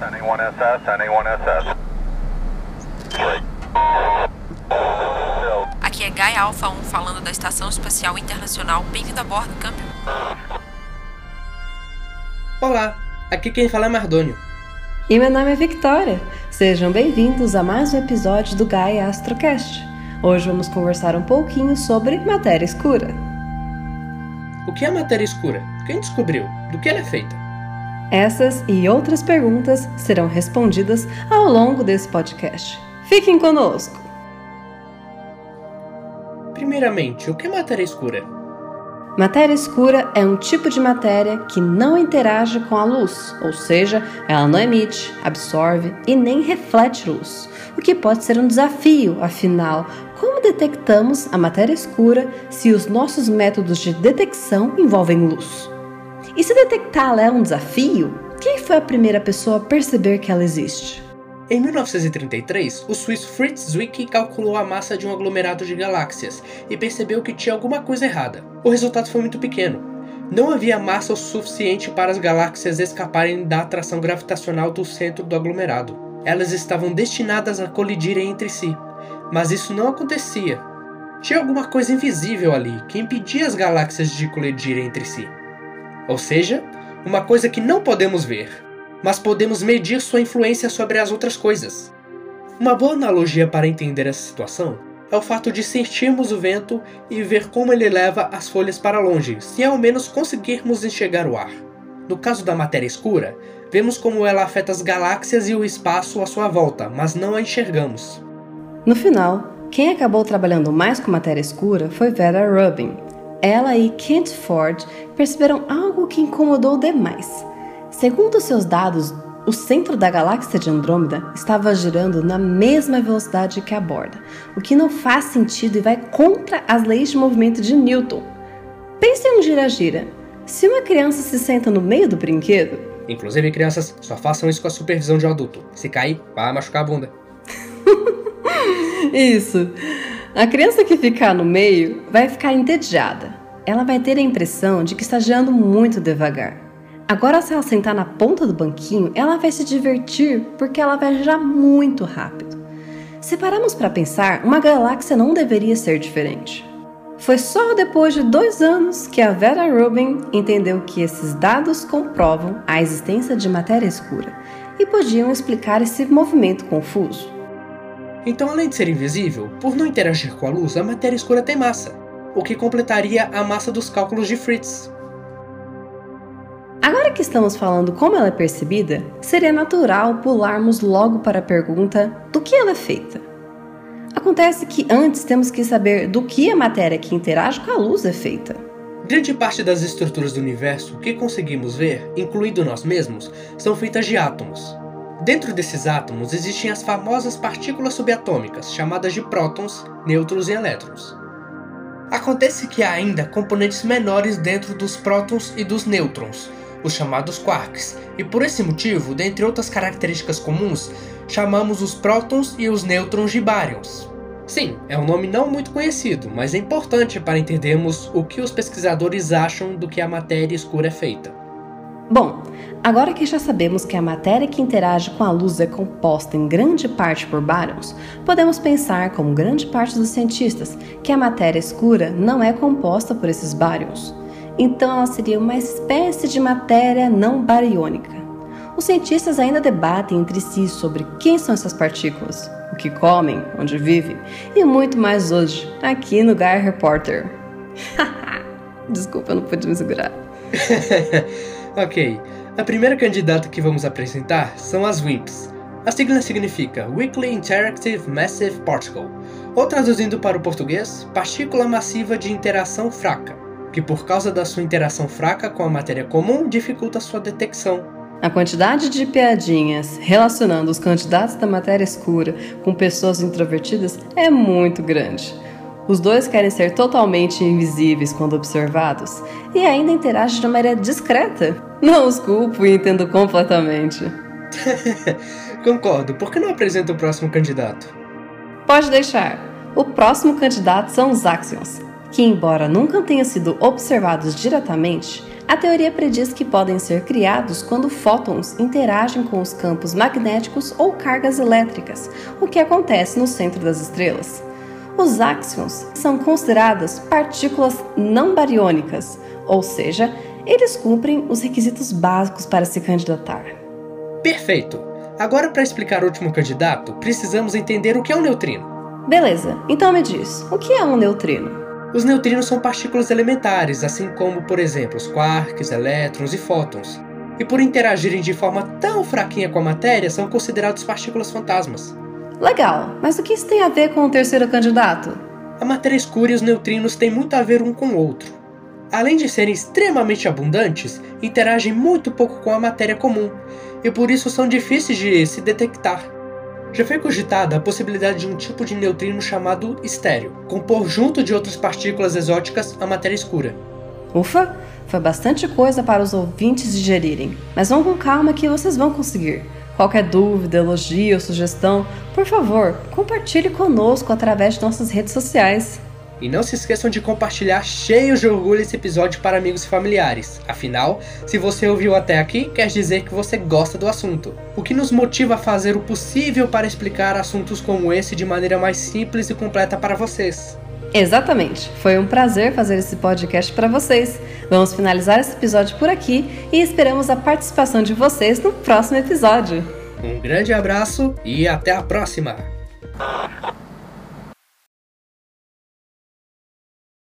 NA1SS, NA1SS. Aqui é Gaia Alpha 1 falando da Estação Espacial Internacional. Bem-vindo a bordo, câmbio. Olá, aqui quem fala é Mardônio. E meu nome é Victoria. Sejam bem-vindos a mais um episódio do Gaia Astrocast. Hoje vamos conversar um pouquinho sobre matéria escura. O que é matéria escura? Quem descobriu? Do que ela é feita? Essas e outras perguntas serão respondidas ao longo desse podcast. Fiquem conosco! Primeiramente, o que é matéria escura? Matéria escura é um tipo de matéria que não interage com a luz, ou seja, ela não emite, absorve e nem reflete luz, o que pode ser um desafio, afinal, como detectamos a matéria escura se os nossos métodos de detecção envolvem luz? E se detectá-la é um desafio, quem foi a primeira pessoa a perceber que ela existe? Em 1933, o suíço Fritz Zwicky calculou a massa de um aglomerado de galáxias e percebeu que tinha alguma coisa errada. O resultado foi muito pequeno. Não havia massa o suficiente para as galáxias escaparem da atração gravitacional do centro do aglomerado. Elas estavam destinadas a colidirem entre si, mas isso não acontecia. Tinha alguma coisa invisível ali que impedia as galáxias de colidirem entre si. Ou seja, uma coisa que não podemos ver, mas podemos medir sua influência sobre as outras coisas. Uma boa analogia para entender essa situação é o fato de sentirmos o vento e ver como ele leva as folhas para longe, se ao menos conseguirmos enxergar o ar. No caso da matéria escura, vemos como ela afeta as galáxias e o espaço à sua volta, mas não a enxergamos. No final, quem acabou trabalhando mais com matéria escura foi Vera Rubin, ela e Kent Ford perceberam algo que incomodou demais. Segundo seus dados, o centro da galáxia de Andrômeda estava girando na mesma velocidade que a borda, o que não faz sentido e vai contra as leis de movimento de Newton. Pense em um gira-gira. Se uma criança se senta no meio do brinquedo. Inclusive, crianças, só façam isso com a supervisão de um adulto. Se cair, vai machucar a bunda. isso. A criança que ficar no meio vai ficar entediada. Ela vai ter a impressão de que está girando muito devagar. Agora, se ela sentar na ponta do banquinho, ela vai se divertir porque ela vai girar muito rápido. Se pararmos para pensar, uma galáxia não deveria ser diferente. Foi só depois de dois anos que a Vera Rubin entendeu que esses dados comprovam a existência de matéria escura e podiam explicar esse movimento confuso. Então, além de ser invisível, por não interagir com a luz, a matéria escura tem massa, o que completaria a massa dos cálculos de Fritz. Agora que estamos falando como ela é percebida, seria natural pularmos logo para a pergunta do que ela é feita. Acontece que antes temos que saber do que a matéria que interage com a luz é feita. Grande parte das estruturas do universo que conseguimos ver, incluindo nós mesmos, são feitas de átomos. Dentro desses átomos existem as famosas partículas subatômicas, chamadas de prótons, nêutrons e elétrons. Acontece que há ainda componentes menores dentro dos prótons e dos nêutrons, os chamados quarks, e por esse motivo, dentre outras características comuns, chamamos os prótons e os nêutrons de baryons. Sim, é um nome não muito conhecido, mas é importante para entendermos o que os pesquisadores acham do que a matéria escura é feita. Bom, agora que já sabemos que a matéria que interage com a luz é composta em grande parte por baryons, podemos pensar, como grande parte dos cientistas, que a matéria escura não é composta por esses baryons. Então ela seria uma espécie de matéria não bariônica. Os cientistas ainda debatem entre si sobre quem são essas partículas, o que comem, onde vivem e muito mais hoje, aqui no Gaia Reporter. Desculpa, eu não pude me segurar. Ok, a primeira candidata que vamos apresentar são as WIMPs. A sigla significa Weakly Interactive Massive Particle, ou traduzindo para o português, partícula massiva de interação fraca, que por causa da sua interação fraca com a matéria comum dificulta sua detecção. A quantidade de piadinhas relacionando os candidatos da matéria escura com pessoas introvertidas é muito grande. Os dois querem ser totalmente invisíveis quando observados e ainda interagem de maneira discreta. Não os culpo e entendo completamente. Concordo. Por que não apresenta o próximo candidato? Pode deixar. O próximo candidato são os Axions, que, embora nunca tenham sido observados diretamente, A teoria prediz que podem ser criados quando fótons interagem com os campos magnéticos ou cargas elétricas, o que acontece no centro das estrelas. Os áxions são considerados partículas não bariônicas, ou seja, eles cumprem os requisitos básicos para se candidatar. Perfeito! Agora, para explicar o último candidato, precisamos entender o que é um neutrino. Beleza, então me diz, o que é um neutrino? Os neutrinos são partículas elementares, assim como, por exemplo, os quarks, elétrons e fótons. E por interagirem de forma tão fraquinha com a matéria, são considerados partículas fantasmas. Legal, mas o que isso tem a ver com o terceiro candidato? A matéria escura e os neutrinos têm muito a ver um com o outro. Além de serem extremamente abundantes, interagem muito pouco com a matéria comum, e por isso são difíceis de se detectar. Já foi cogitada a possibilidade de um tipo de neutrino chamado estéreo, compor junto de outras partículas exóticas a matéria escura. Ufa, foi bastante coisa para os ouvintes digerirem, mas vão com calma que vocês vão conseguir. Qualquer dúvida, elogio ou sugestão, por favor, compartilhe conosco através de nossas redes sociais. E não se esqueçam de compartilhar cheios de orgulho esse episódio para amigos e familiares. Afinal, se você ouviu até aqui, quer dizer que você gosta do assunto. O que nos motiva a fazer o possível para explicar assuntos como esse de maneira mais simples e completa para vocês. Exatamente. Foi um prazer fazer esse podcast para vocês. Vamos finalizar esse episódio por aqui e esperamos a participação de vocês no próximo episódio. Um grande abraço e até a próxima!